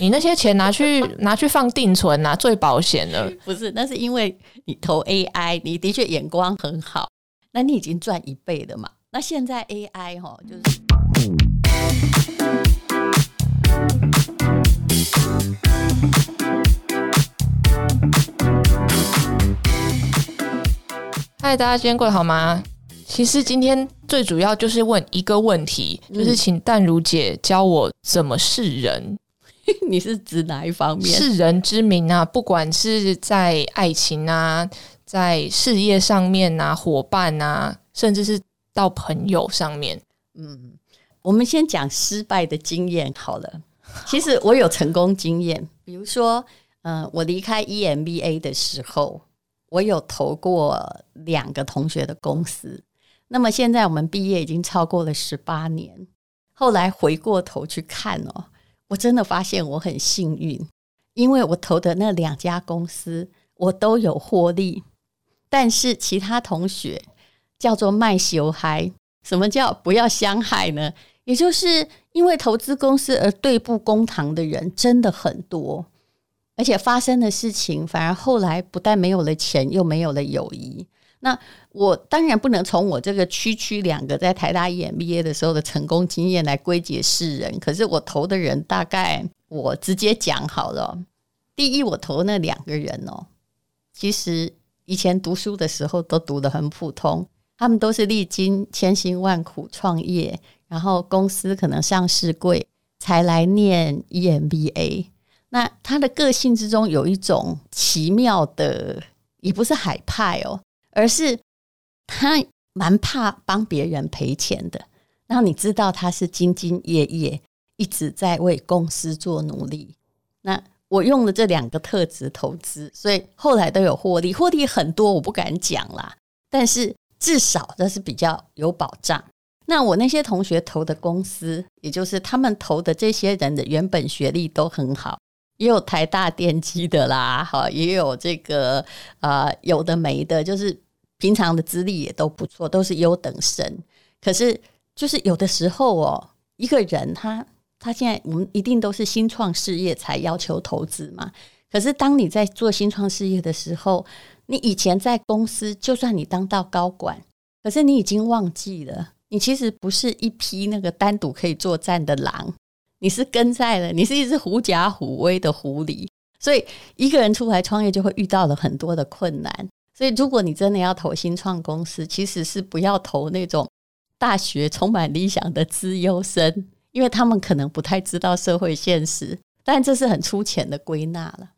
你那些钱拿去 拿去放定存啊，最保险了。不是，那是因为你投 AI，你的确眼光很好，那你已经赚一倍了嘛。那现在 AI 哈，就是。嗨，大家今天过得好吗？其实今天最主要就是问一个问题，就是请淡如姐教我怎么是人。你是指哪一方面？世人之名啊，不管是在爱情啊，在事业上面啊，伙伴啊，甚至是到朋友上面。嗯，我们先讲失败的经验好了。其实我有成功经验，比如说，嗯，我离开 EMBA 的时候。我有投过两个同学的公司，那么现在我们毕业已经超过了十八年。后来回过头去看哦，我真的发现我很幸运，因为我投的那两家公司我都有获利。但是其他同学叫做卖修嗨，什么叫不要相害呢？也就是因为投资公司而对簿公堂的人真的很多。而且发生的事情，反而后来不但没有了钱，又没有了友谊。那我当然不能从我这个区区两个在台大 EMBA 的时候的成功经验来归结世人。可是我投的人，大概我直接讲好了。第一，我投那两个人哦，其实以前读书的时候都读得很普通，他们都是历经千辛万苦创业，然后公司可能上市贵，才来念 EMBA。那他的个性之中有一种奇妙的，也不是海派哦，而是他蛮怕帮别人赔钱的。然后你知道他是兢兢业业，一直在为公司做努力。那我用了这两个特质投资，所以后来都有获利，获利很多我不敢讲啦，但是至少这是比较有保障。那我那些同学投的公司，也就是他们投的这些人的原本学历都很好。也有台大电机的啦，哈，也有这个啊，有的没的，就是平常的资历也都不错，都是优等生。可是，就是有的时候哦，一个人他他现在我们一定都是新创事业才要求投资嘛。可是，当你在做新创事业的时候，你以前在公司，就算你当到高管，可是你已经忘记了，你其实不是一批那个单独可以作战的狼。你是跟在了，你是一只狐假虎威的狐狸，所以一个人出来创业就会遇到了很多的困难。所以，如果你真的要投新创公司，其实是不要投那种大学充满理想的资优生，因为他们可能不太知道社会现实。但这是很粗浅的归纳了。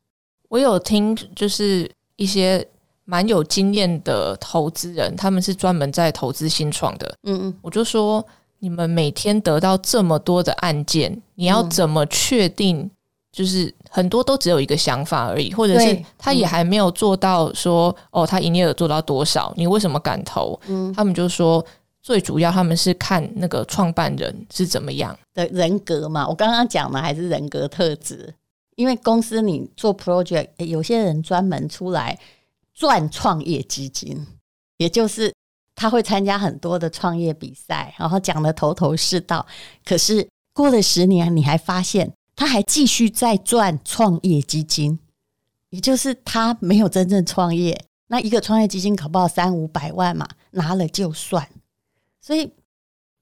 我有听，就是一些蛮有经验的投资人，他们是专门在投资新创的。嗯嗯，我就说。你们每天得到这么多的案件，你要怎么确定？就是很多都只有一个想法而已，或者是他也还没有做到说哦，他营业额做到多少？你为什么敢投？嗯，他们就说最主要他们是看那个创办人是怎么样的人格嘛。我刚刚讲的还是人格特质，因为公司你做 project，有些人专门出来赚创业基金，也就是。他会参加很多的创业比赛，然后讲的头头是道。可是过了十年，你还发现他还继续在赚创业基金，也就是他没有真正创业。那一个创业基金考不好三五百万嘛，拿了就算。所以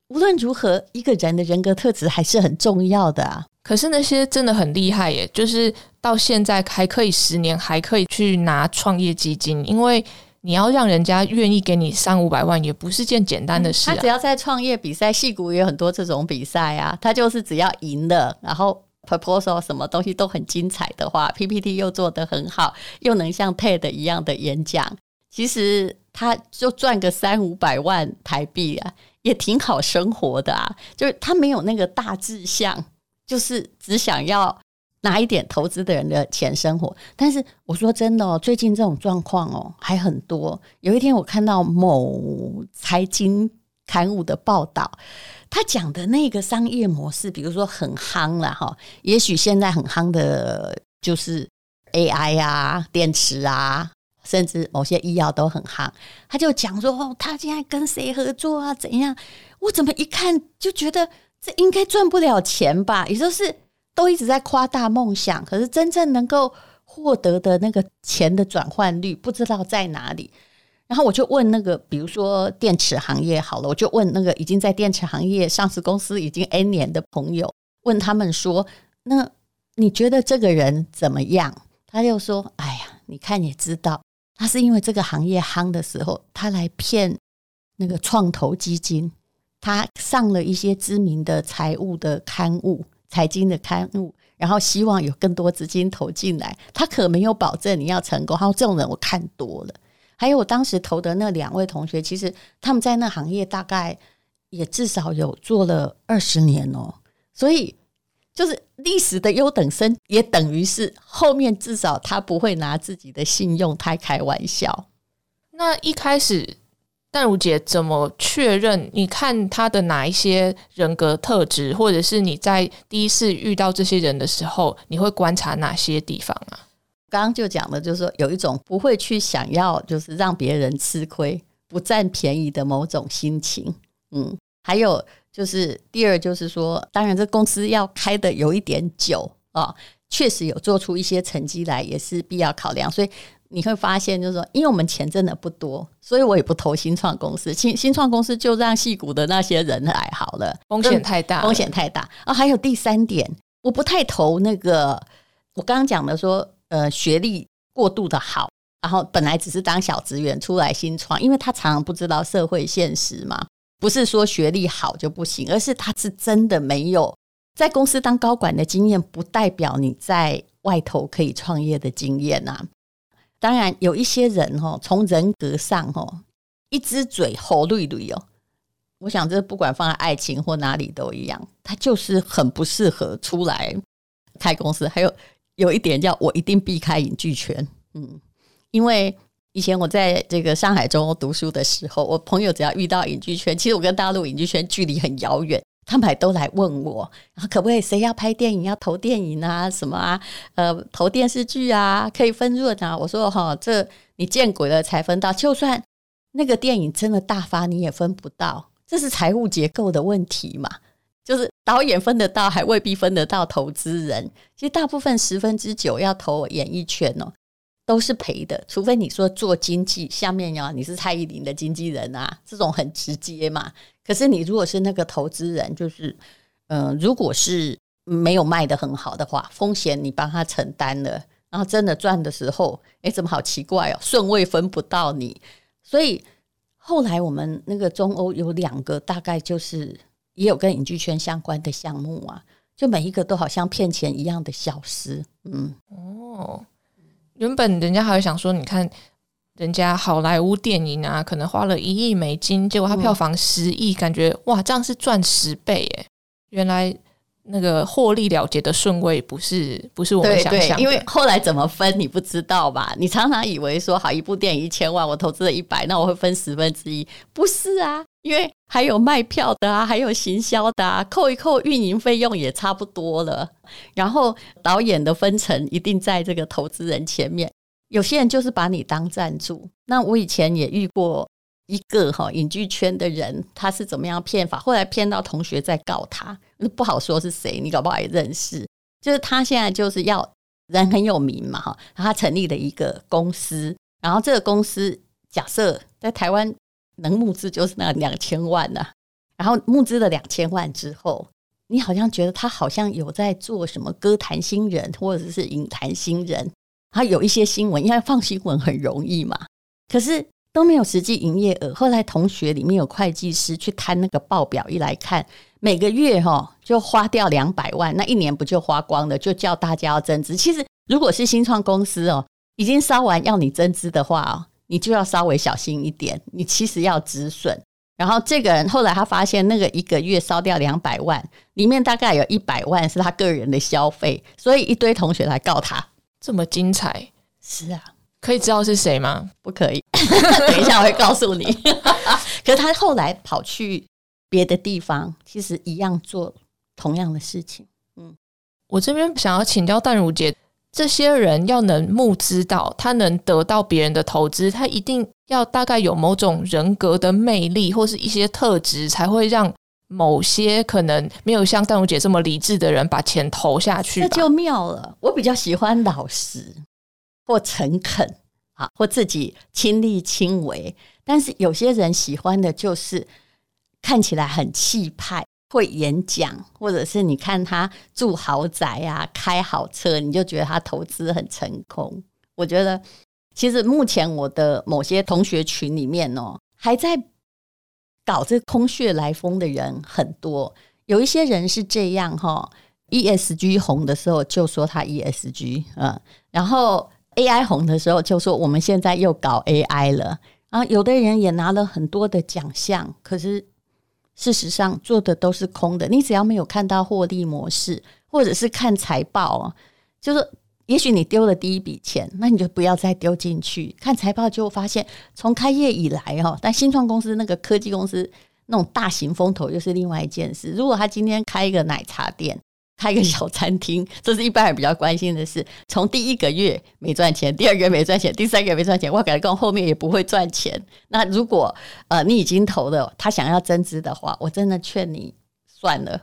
无论如何，一个人的人格特质还是很重要的啊。可是那些真的很厉害耶，就是到现在还可以十年还可以去拿创业基金，因为。你要让人家愿意给你三五百万，也不是件简单的事。他只要在创业比赛，戏骨也有很多这种比赛啊。他就是只要赢了，然后 proposal 什么东西都很精彩的话，PPT 又做得很好，又能像 TED 一样的演讲，其实他就赚个三五百万台币啊，也挺好生活的啊。就是他没有那个大志向，就是只想要。拿一点投资的人的钱生活，但是我说真的哦，最近这种状况哦还很多。有一天我看到某财经刊物的报道，他讲的那个商业模式，比如说很夯了哈，也许现在很夯的就是 AI 啊、电池啊，甚至某些医药都很夯。他就讲说哦，他现在跟谁合作啊？怎样？我怎么一看就觉得这应该赚不了钱吧？也就是。都一直在夸大梦想，可是真正能够获得的那个钱的转换率不知道在哪里。然后我就问那个，比如说电池行业好了，我就问那个已经在电池行业上市公司已经 N 年的朋友，问他们说：“那你觉得这个人怎么样？”他就说：“哎呀，你看也知道，他是因为这个行业夯的时候，他来骗那个创投基金，他上了一些知名的财务的刊物、财经的刊物，然后希望有更多资金投进来。他可没有保证你要成功。他说这种人我看多了。”还有我当时投的那两位同学，其实他们在那行业大概也至少有做了二十年哦，所以就是历史的优等生，也等于是后面至少他不会拿自己的信用太开玩笑。那一开始，淡如姐怎么确认？你看他的哪一些人格特质，或者是你在第一次遇到这些人的时候，你会观察哪些地方啊？刚刚就讲了，就是说有一种不会去想要，就是让别人吃亏、不占便宜的某种心情。嗯，还有就是第二，就是说，当然这公司要开的有一点久啊，确实有做出一些成绩来，也是必要考量。所以你会发现，就是说，因为我们钱真的不多，所以我也不投新创公司。新新创公司就让戏股的那些人来好了，风险太大，风险太大啊。还有第三点，我不太投那个，我刚刚讲的说。呃，学历过度的好，然后本来只是当小职员出来新创，因为他常常不知道社会现实嘛。不是说学历好就不行，而是他是真的没有在公司当高管的经验，不代表你在外头可以创业的经验呐。当然有一些人哦，从人格上哦，一只嘴吼绿绿哦。我想这不管放在爱情或哪里都一样，他就是很不适合出来开公司。还有。有一点叫我一定避开影剧圈，嗯，因为以前我在这个上海中欧读书的时候，我朋友只要遇到影剧圈，其实我跟大陆影剧圈距离很遥远，他们还都来问我，然后可不可以谁要拍电影要投电影啊，什么啊，呃，投电视剧啊，可以分润啊。我说哈，这你见鬼了才分到，就算那个电影真的大发，你也分不到，这是财务结构的问题嘛。导演分得到，还未必分得到投资人。其实大部分十分之九要投演艺圈哦，都是赔的。除非你说做经济，下面呀你是蔡依林的经纪人啊，这种很直接嘛。可是你如果是那个投资人，就是嗯，如果是没有卖的很好的话，风险你帮他承担了，然后真的赚的时候，哎，怎么好奇怪哦，顺位分不到你。所以后来我们那个中欧有两个，大概就是。也有跟影剧圈相关的项目啊，就每一个都好像骗钱一样的消失。嗯，哦，原本人家还会想说，你看人家好莱坞电影啊，可能花了一亿美金，结果它票房十亿，感觉哇，这样是赚十倍耶！原来。那个获利了结的顺位不是不是我们想象，因为后来怎么分你不知道吧？你常常以为说好一部电影一千万，我投资了一百，那我会分十分之一，不是啊？因为还有卖票的啊，还有行销的啊，扣一扣运营费用也差不多了。然后导演的分成一定在这个投资人前面，有些人就是把你当赞助。那我以前也遇过一个哈影剧圈的人，他是怎么样骗法？后来骗到同学在告他。不好说是谁，你搞不好也认识。就是他现在就是要人很有名嘛，哈，他成立了一个公司，然后这个公司假设在台湾能募资就是那两千万呐，然后募资了两千万之后，你好像觉得他好像有在做什么歌坛新人或者是影坛新人，他有一些新闻，因为放新闻很容易嘛，可是都没有实际营业额。后来同学里面有会计师去看那个报表，一来看。每个月哈就花掉两百万，那一年不就花光了？就叫大家要增资。其实如果是新创公司哦，已经烧完要你增资的话哦，你就要稍微小心一点。你其实要止损。然后这个人后来他发现，那个一个月烧掉两百万，里面大概有一百万是他个人的消费，所以一堆同学来告他。这么精彩，是啊，可以知道是谁吗？不可以，等一下我会告诉你。可是他后来跑去。别的地方其实一样做同样的事情。嗯，我这边想要请教淡如姐，这些人要能募资到，他能得到别人的投资，他一定要大概有某种人格的魅力，或是一些特质，才会让某些可能没有像淡如姐这么理智的人把钱投下去，那就妙了。我比较喜欢老实或诚恳啊，或自己亲力亲为。但是有些人喜欢的就是看起来很气派，会演讲，或者是你看他住豪宅啊，开好车，你就觉得他投资很成功。我觉得其实目前我的某些同学群里面哦，还在。搞这空穴来风的人很多，有一些人是这样哈，ESG 红的时候就说他 ESG，嗯，然后 AI 红的时候就说我们现在又搞 AI 了，啊，有的人也拿了很多的奖项，可是事实上做的都是空的。你只要没有看到获利模式，或者是看财报，就是。也许你丢了第一笔钱，那你就不要再丢进去。看财报就发现，从开业以来哦，但新创公司那个科技公司那种大型风投又是另外一件事。如果他今天开一个奶茶店，开一个小餐厅，这是一般人比较关心的事。从第一个月没赚钱，第二个月没赚钱，第三个月没赚钱，我感觉跟后面也不会赚钱。那如果呃你已经投了，他想要增资的话，我真的劝你算了。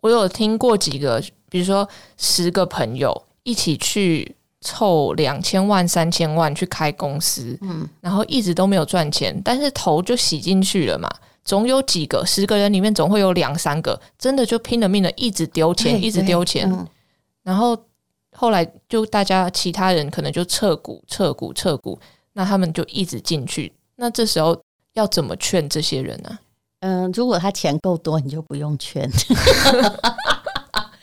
我有听过几个，比如说十个朋友。一起去凑两千万、三千万去开公司，嗯，然后一直都没有赚钱，但是头就洗进去了嘛。总有几个十个人里面总会有两三个真的就拼了命的一直丢钱，一直丢钱，然后后来就大家其他人可能就撤股、撤股、撤股，那他们就一直进去。那这时候要怎么劝这些人呢？嗯，如果他钱够多，你就不用劝。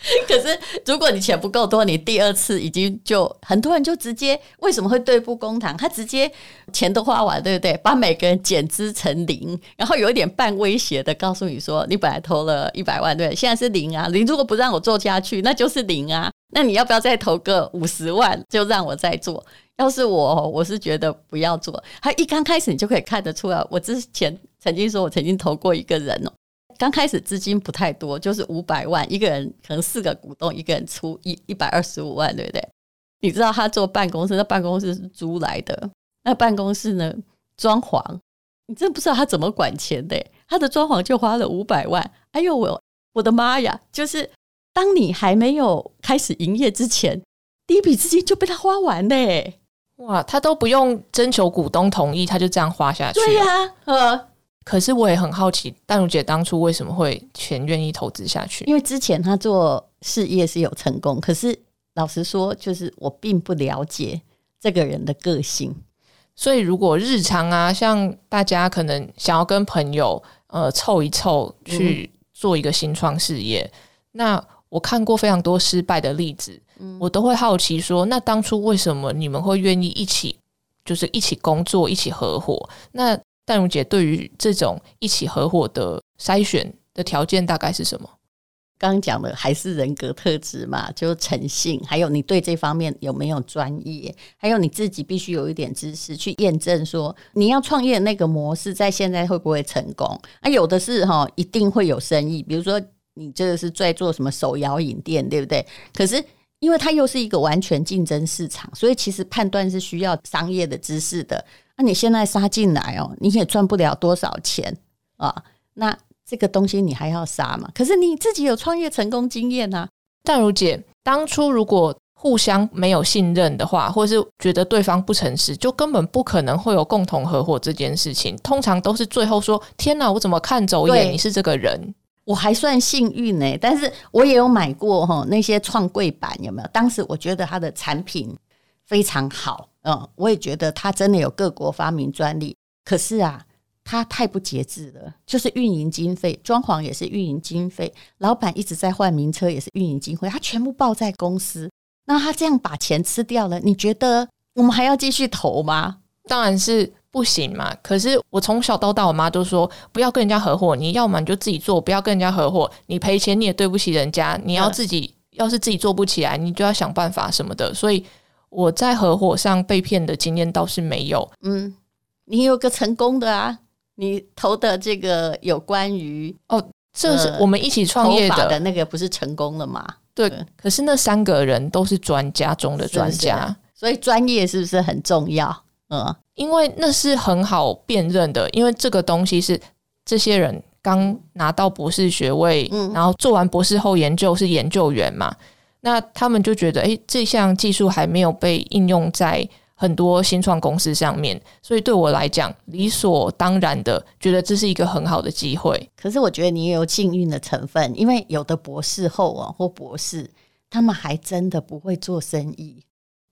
可是，如果你钱不够多，你第二次已经就很多人就直接为什么会对簿公堂？他直接钱都花完，对不对？把每个人减资成零，然后有一点半威胁的告诉你说：“你本来投了一百万，对，现在是零啊！你如果不让我做下去，那就是零啊！那你要不要再投个五十万，就让我再做？要是我，我是觉得不要做。他一刚开始，你就可以看得出来。我之前曾经说我曾经投过一个人哦。”刚开始资金不太多，就是五百万，一个人可能四个股东，一个人出一一百二十五万，对不对？你知道他做办公室，那办公室是租来的，那办公室呢装潢，你真不知道他怎么管钱的，他的装潢就花了五百万。哎呦我我的妈呀！就是当你还没有开始营业之前，第一笔资金就被他花完嘞！哇，他都不用征求股东同意，他就这样花下去。对呀，呃。可是我也很好奇，淡如姐当初为什么会全愿意投资下去？因为之前她做事业是有成功，可是老实说，就是我并不了解这个人的个性。所以如果日常啊，像大家可能想要跟朋友呃凑一凑去做一个新创事业，那我看过非常多失败的例子，我都会好奇说，那当初为什么你们会愿意一起，就是一起工作，一起合伙？那淡如姐对于这种一起合伙的筛选的条件大概是什么？刚刚讲的还是人格特质嘛，就诚信，还有你对这方面有没有专业，还有你自己必须有一点知识去验证说你要创业那个模式在现在会不会成功？啊，有的是哈，一定会有生意。比如说你这个是在做什么手摇饮店，对不对？可是因为它又是一个完全竞争市场，所以其实判断是需要商业的知识的。那你现在杀进来哦，你也赚不了多少钱啊。那这个东西你还要杀嘛？可是你自己有创业成功经验啊。淡如姐，当初如果互相没有信任的话，或者是觉得对方不诚实，就根本不可能会有共同合伙这件事情。通常都是最后说：“天哪，我怎么看走眼？你是这个人，我还算幸运呢。”但是我也有买过哈那些创柜板，有没有？当时我觉得它的产品非常好。嗯，我也觉得他真的有各国发明专利，可是啊，他太不节制了，就是运营经费，装潢也是运营经费，老板一直在换名车也是运营经费，他全部报在公司，那他这样把钱吃掉了，你觉得我们还要继续投吗？当然是不行嘛。可是我从小到大，我妈都说不要跟人家合伙，你要么你就自己做，不要跟人家合伙，你赔钱你也对不起人家，你要自己要是自己做不起来，你就要想办法什么的，所以。我在合伙上被骗的经验倒是没有。嗯，你有个成功的啊，你投的这个有关于哦，这是我们一起创业的那个，不是成功了吗？对，可是那三个人都是专家中的专家，所以专业是不是很重要？嗯，因为那是很好辨认的，因为这个东西是这些人刚拿到博士学位，然后做完博士后研究是研究员嘛，那他们就觉得，哎，这项技术还没有被应用在。很多新创公司上面，所以对我来讲，理所当然的觉得这是一个很好的机会。可是我觉得你也有幸运的成分，因为有的博士后啊或博士，他们还真的不会做生意，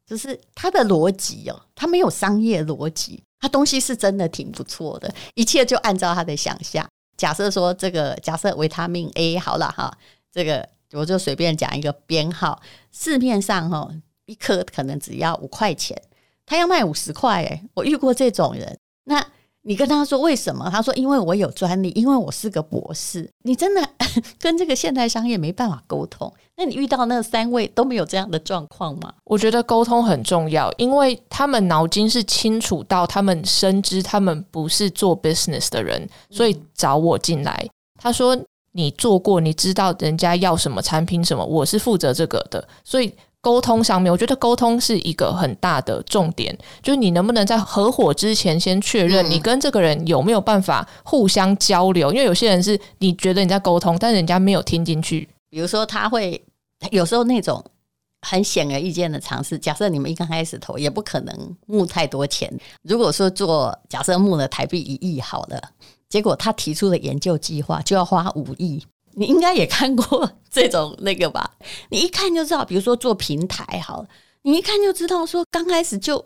就是他的逻辑哦，他没有商业逻辑，他东西是真的挺不错的，一切就按照他的想象。假设说这个，假设维他命 A 好了哈，这个我就随便讲一个编号，市面上哈一颗可能只要五块钱。他要卖五十块，诶，我遇过这种人。那你跟他说为什么？他说因为我有专利，因为我是个博士。你真的 跟这个现代商业没办法沟通。那你遇到那三位都没有这样的状况吗？我觉得沟通很重要，因为他们脑筋是清楚到他们深知他们不是做 business 的人，所以找我进来。他说你做过，你知道人家要什么产品什么，我是负责这个的，所以。沟通上面，我觉得沟通是一个很大的重点，就是你能不能在合伙之前先确认你跟这个人有没有办法互相交流？因为有些人是你觉得你在沟通，但人家没有听进去。比如说，他会有时候那种很显而易见的尝试。假设你们一刚开始投，也不可能募太多钱。如果说做假设募了台币一亿好了，结果他提出的研究计划就要花五亿。你应该也看过这种那个吧？你一看就知道，比如说做平台好，你一看就知道说刚开始就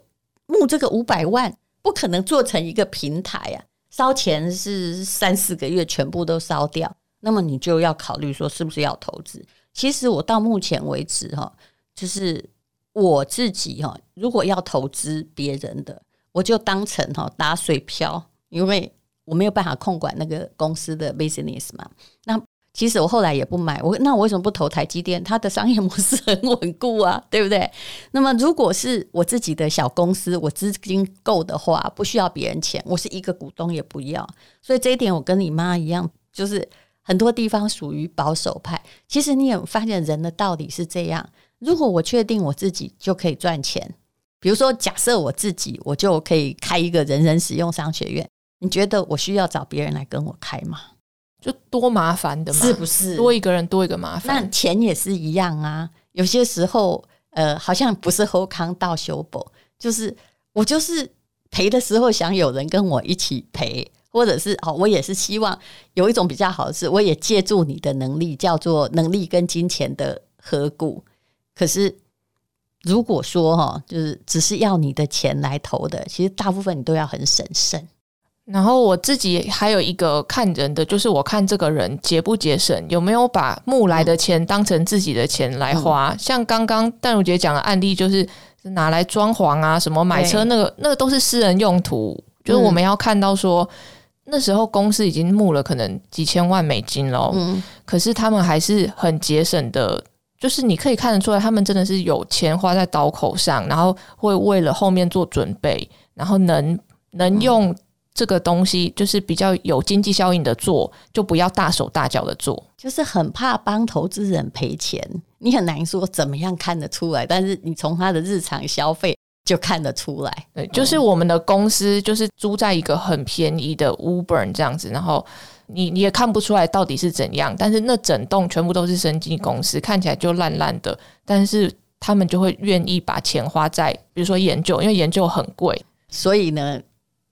募这个五百万，不可能做成一个平台啊，烧钱是三四个月全部都烧掉，那么你就要考虑说是不是要投资。其实我到目前为止哈，就是我自己哈，如果要投资别人的，我就当成哈打水漂，因为我没有办法控管那个公司的 business 嘛，那。其实我后来也不买，我那我为什么不投台积电？它的商业模式很稳固啊，对不对？那么如果是我自己的小公司，我资金够的话，不需要别人钱，我是一个股东也不要。所以这一点我跟你妈一样，就是很多地方属于保守派。其实你有发现人的道理是这样：如果我确定我自己就可以赚钱，比如说假设我自己我就可以开一个人人使用商学院，你觉得我需要找别人来跟我开吗？就多麻烦的嘛，是不是？多一个人多一个麻烦。那钱也是一样啊。有些时候，呃，好像不是后康到修补，就是我就是赔的时候想有人跟我一起赔，或者是哦，我也是希望有一种比较好的是，我也借助你的能力，叫做能力跟金钱的合股。可是如果说哈，就是只是要你的钱来投的，其实大部分你都要很审慎。然后我自己还有一个看人的，就是我看这个人节不节省，有没有把募来的钱当成自己的钱来花。像刚刚戴茹姐讲的案例，就是拿来装潢啊，什么买车那个，那个都是私人用途。就是我们要看到说，那时候公司已经募了可能几千万美金了，嗯，可是他们还是很节省的，就是你可以看得出来，他们真的是有钱花在刀口上，然后会为了后面做准备，然后能能用。这个东西就是比较有经济效应的做，就不要大手大脚的做，就是很怕帮投资人赔钱。你很难说怎么样看得出来，但是你从他的日常消费就看得出来。对，就是我们的公司就是租在一个很便宜的 Uber 这样子，然后你你也看不出来到底是怎样，但是那整栋全部都是生技公司，看起来就烂烂的，但是他们就会愿意把钱花在比如说研究，因为研究很贵，所以呢。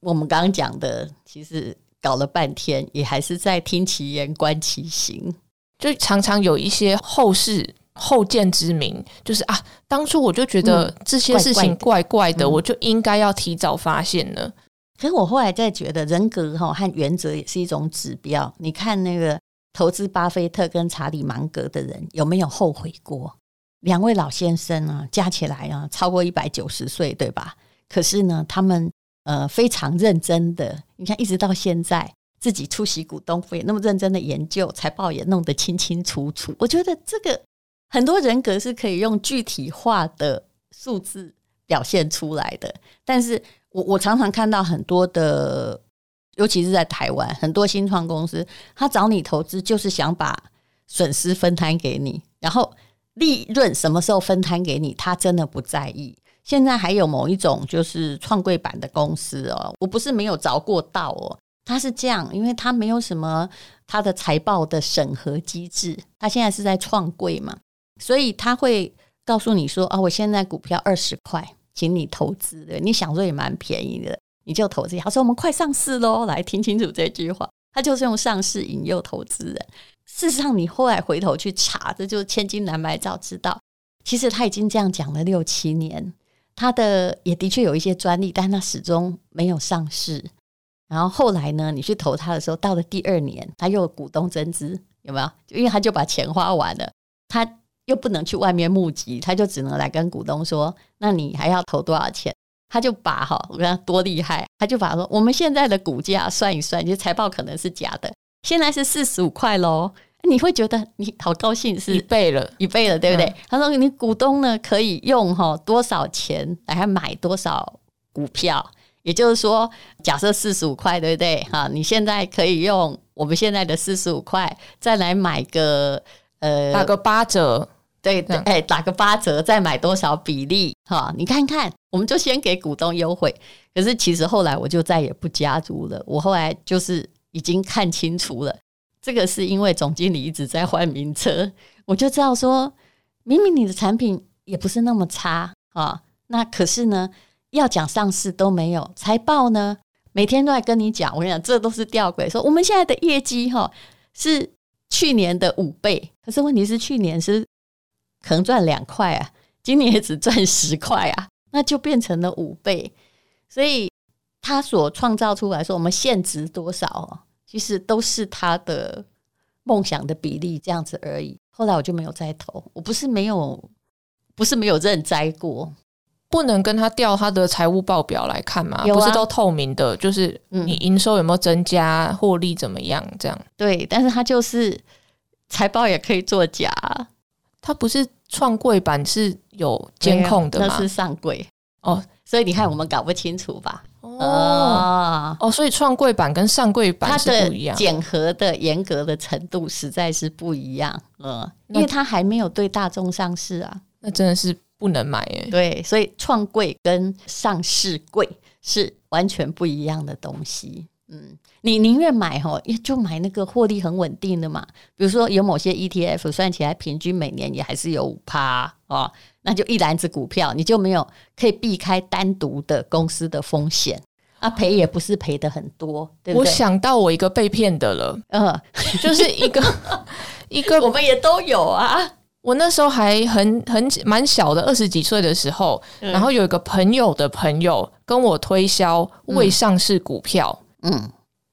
我们刚刚讲的，其实搞了半天，也还是在听其言观其行，就常常有一些后世后见之明，就是啊，当初我就觉得这些事情怪怪的，我就应该要提早发现了。可是我后来在觉得，人格哈和原则也是一种指标。你看那个投资巴菲特跟查理芒格的人，有没有后悔过？两位老先生啊，加起来啊，超过一百九十岁，对吧？可是呢，他们。呃，非常认真的，你看，一直到现在，自己出席股东会，那么认真的研究，财报也弄得清清楚楚。我觉得这个很多人格是可以用具体化的数字表现出来的。但是我我常常看到很多的，尤其是在台湾，很多新创公司，他找你投资就是想把损失分摊给你，然后利润什么时候分摊给你，他真的不在意。现在还有某一种就是创柜板的公司哦，我不是没有着过道哦，他是这样，因为他没有什么他的财报的审核机制，他现在是在创柜嘛，所以他会告诉你说啊，我现在股票二十块，请你投资的，你想说也蛮便宜的，你就投资。他说我们快上市喽，来听清楚这句话，他就是用上市引诱投资人。事实上，你后来回头去查，这就是千金难买早知道，其实他已经这样讲了六七年，他的也的确有一些专利，但他始终没有上市。然后后来呢？你去投他的时候，到了第二年，他又股东增资，有没有？因为他就把钱花完了，他又不能去外面募集，他就只能来跟股东说：“那你还要投多少钱？”他就把哈，我跟他多厉害，他就把说我们现在的股价算一算，就财报可能是假的，现在是四十五块喽。你会觉得你好高兴，是一倍了，一倍了，对不对？他说你股东呢可以用哈多少钱来买多少股票。也就是说，假设四十五块，对不对？哈，你现在可以用我们现在的四十五块，再来买个呃，打个八折，对对，哎，打个八折，再买多少比例？哈，你看看，我们就先给股东优惠。可是其实后来我就再也不加入了。我后来就是已经看清楚了，这个是因为总经理一直在换名车，我就知道说，明明你的产品也不是那么差啊，那可是呢？要讲上市都没有财报呢，每天都在跟你讲。我跟你讲，这都是吊诡。说我们现在的业绩哈是去年的五倍，可是问题是去年是可能赚两块啊，今年也只赚十块啊，那就变成了五倍。所以他所创造出来说我们现值多少，其实都是他的梦想的比例这样子而已。后来我就没有再投，我不是没有，不是没有认栽过。不能跟他调他的财务报表来看吗？不是都透明的，就是你营收有没有增加，获利怎么样？这样对，但是他就是财报也可以作假，他不是创柜版是有监控的吗？那是上柜哦，所以你看我们搞不清楚吧？哦哦，所以创柜版跟上柜版是不一样，检核的严格的程度实在是不一样。呃，因为它还没有对大众上市啊，那真的是。不能买耶，对，所以创柜跟上市柜是完全不一样的东西。嗯，你宁愿买哈，就买那个获利很稳定的嘛。比如说有某些 ETF 算起来平均每年也还是有五趴哦，那就一篮子股票，你就没有可以避开单独的公司的风险。啊，赔也不是赔的很多，对我想到我一个被骗的了，嗯，就是一个 一个，我们也都有啊。我那时候还很很蛮小的，二十几岁的时候，然后有一个朋友的朋友跟我推销未上市股票，嗯，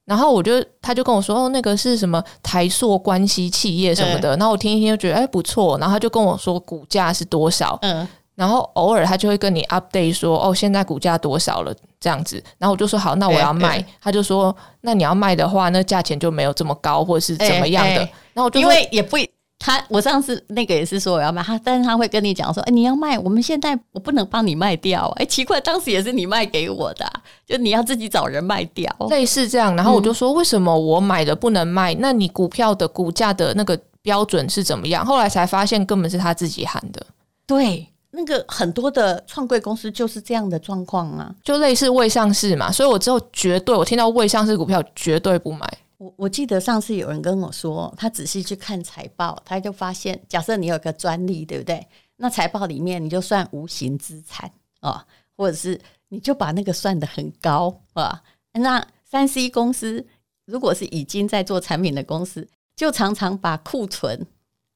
然后我就他就跟我说，哦，那个是什么台塑关系企业什么的，然后我听一听就觉得哎不错，然后他就跟我说股价是多少，嗯，然后偶尔他就会跟你 update 说，哦，现在股价多少了这样子，然后我就说好，那我要卖，他就说那你要卖的话，那价钱就没有这么高，或者是怎么样的，然后我就因为也不。他我上次那个也是说我要卖他，但是他会跟你讲说，哎，你要卖，我们现在我不能帮你卖掉，哎，奇怪，当时也是你卖给我的，就你要自己找人卖掉，类似这样。然后我就说，为什么我买的不能卖？那你股票的股价的那个标准是怎么样？后来才发现根本是他自己喊的。对，那个很多的创柜公司就是这样的状况啊，就类似未上市嘛。所以我之后绝对，我听到未上市股票绝对不买。我我记得上次有人跟我说，他仔细去看财报，他就发现，假设你有个专利，对不对？那财报里面你就算无形资产啊，或者是你就把那个算的很高啊。那三 C 公司如果是已经在做产品的公司，就常常把库存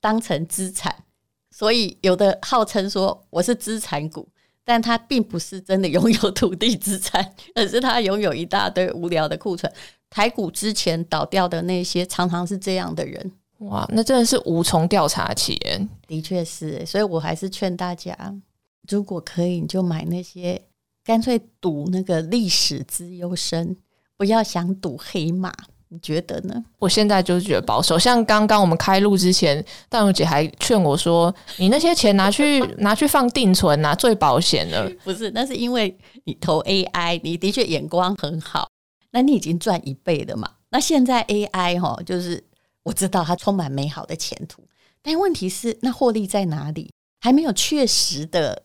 当成资产，所以有的号称说我是资产股，但他并不是真的拥有土地资产，而是他拥有一大堆无聊的库存。台股之前倒掉的那些，常常是这样的人。哇，那真的是无从调查起。的确是，所以我还是劝大家，如果可以，你就买那些，干脆赌那个历史之优生，不要想赌黑马。你觉得呢？我现在就是觉得保守。像刚刚我们开录之前，大勇姐还劝我说：“你那些钱拿去 拿去放定存啊，最保险了。”不是，那是因为你投 AI，你的确眼光很好。那你已经赚一倍了嘛？那现在 AI 哈，就是我知道它充满美好的前途，但问题是，那获利在哪里？还没有确实的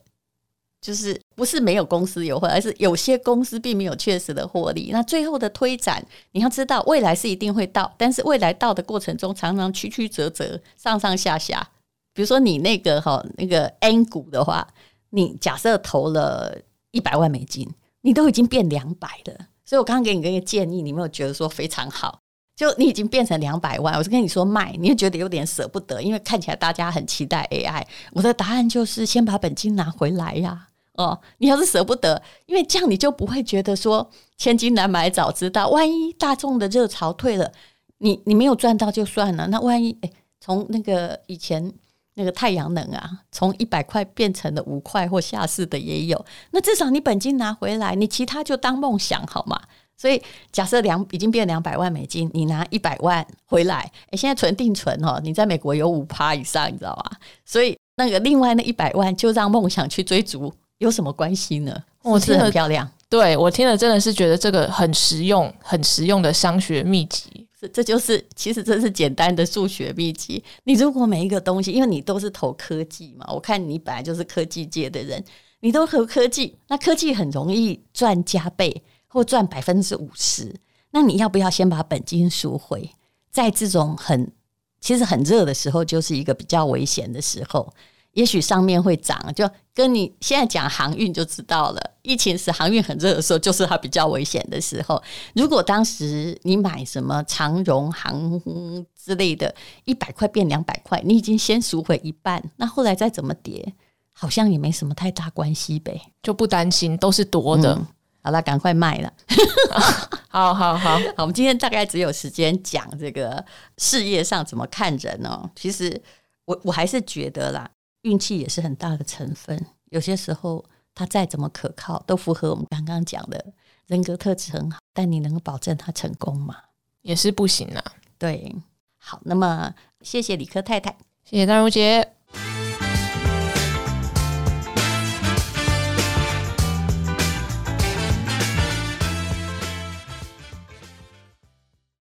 就是不是没有公司有获，而是有些公司并没有确实的获利。那最后的推展，你要知道，未来是一定会到，但是未来到的过程中，常常曲曲折折，上上下下。比如说你那个哈那个 N 股的话，你假设投了一百万美金，你都已经变两百了。所以我刚刚给你一个建议，你没有觉得说非常好？就你已经变成两百万，我是跟你说卖，你也觉得有点舍不得，因为看起来大家很期待 AI。我的答案就是先把本金拿回来呀。哦，你要是舍不得，因为这样你就不会觉得说千金难买早知道。万一大众的热潮退了，你你没有赚到就算了。那万一诶，从那个以前那个太阳能啊，从一百块变成了五块或下市的也有，那至少你本金拿回来，你其他就当梦想好吗？所以假设两已经变两百万美金，你拿一百万回来，诶，现在存定存哦，你在美国有五趴以上，你知道吧？所以那个另外那一百万就让梦想去追逐，有什么关系呢？我是很漂亮，对我听了真的是觉得这个很实用，很实用的商学秘籍。这这就是其实这是简单的数学秘籍。你如果每一个东西，因为你都是投科技嘛，我看你本来就是科技界的人，你都投科技，那科技很容易赚加倍。或赚百分之五十，那你要不要先把本金赎回？在这种很其实很热的时候，就是一个比较危险的时候。也许上面会涨，就跟你现在讲航运就知道了。疫情时航运很热的时候，就是它比较危险的时候。如果当时你买什么长荣航之类的，一百块变两百块，你已经先赎回一半，那后来再怎么跌，好像也没什么太大关系呗，就不担心，都是多的。好了，赶快卖了。好 好好，好，我们今天大概只有时间讲这个事业上怎么看人哦。其实我我还是觉得啦，运气也是很大的成分。有些时候他再怎么可靠，都符合我们刚刚讲的人格特质很好，但你能够保证他成功吗？也是不行啊。对，好，那么谢谢李科太太，谢谢张如姐。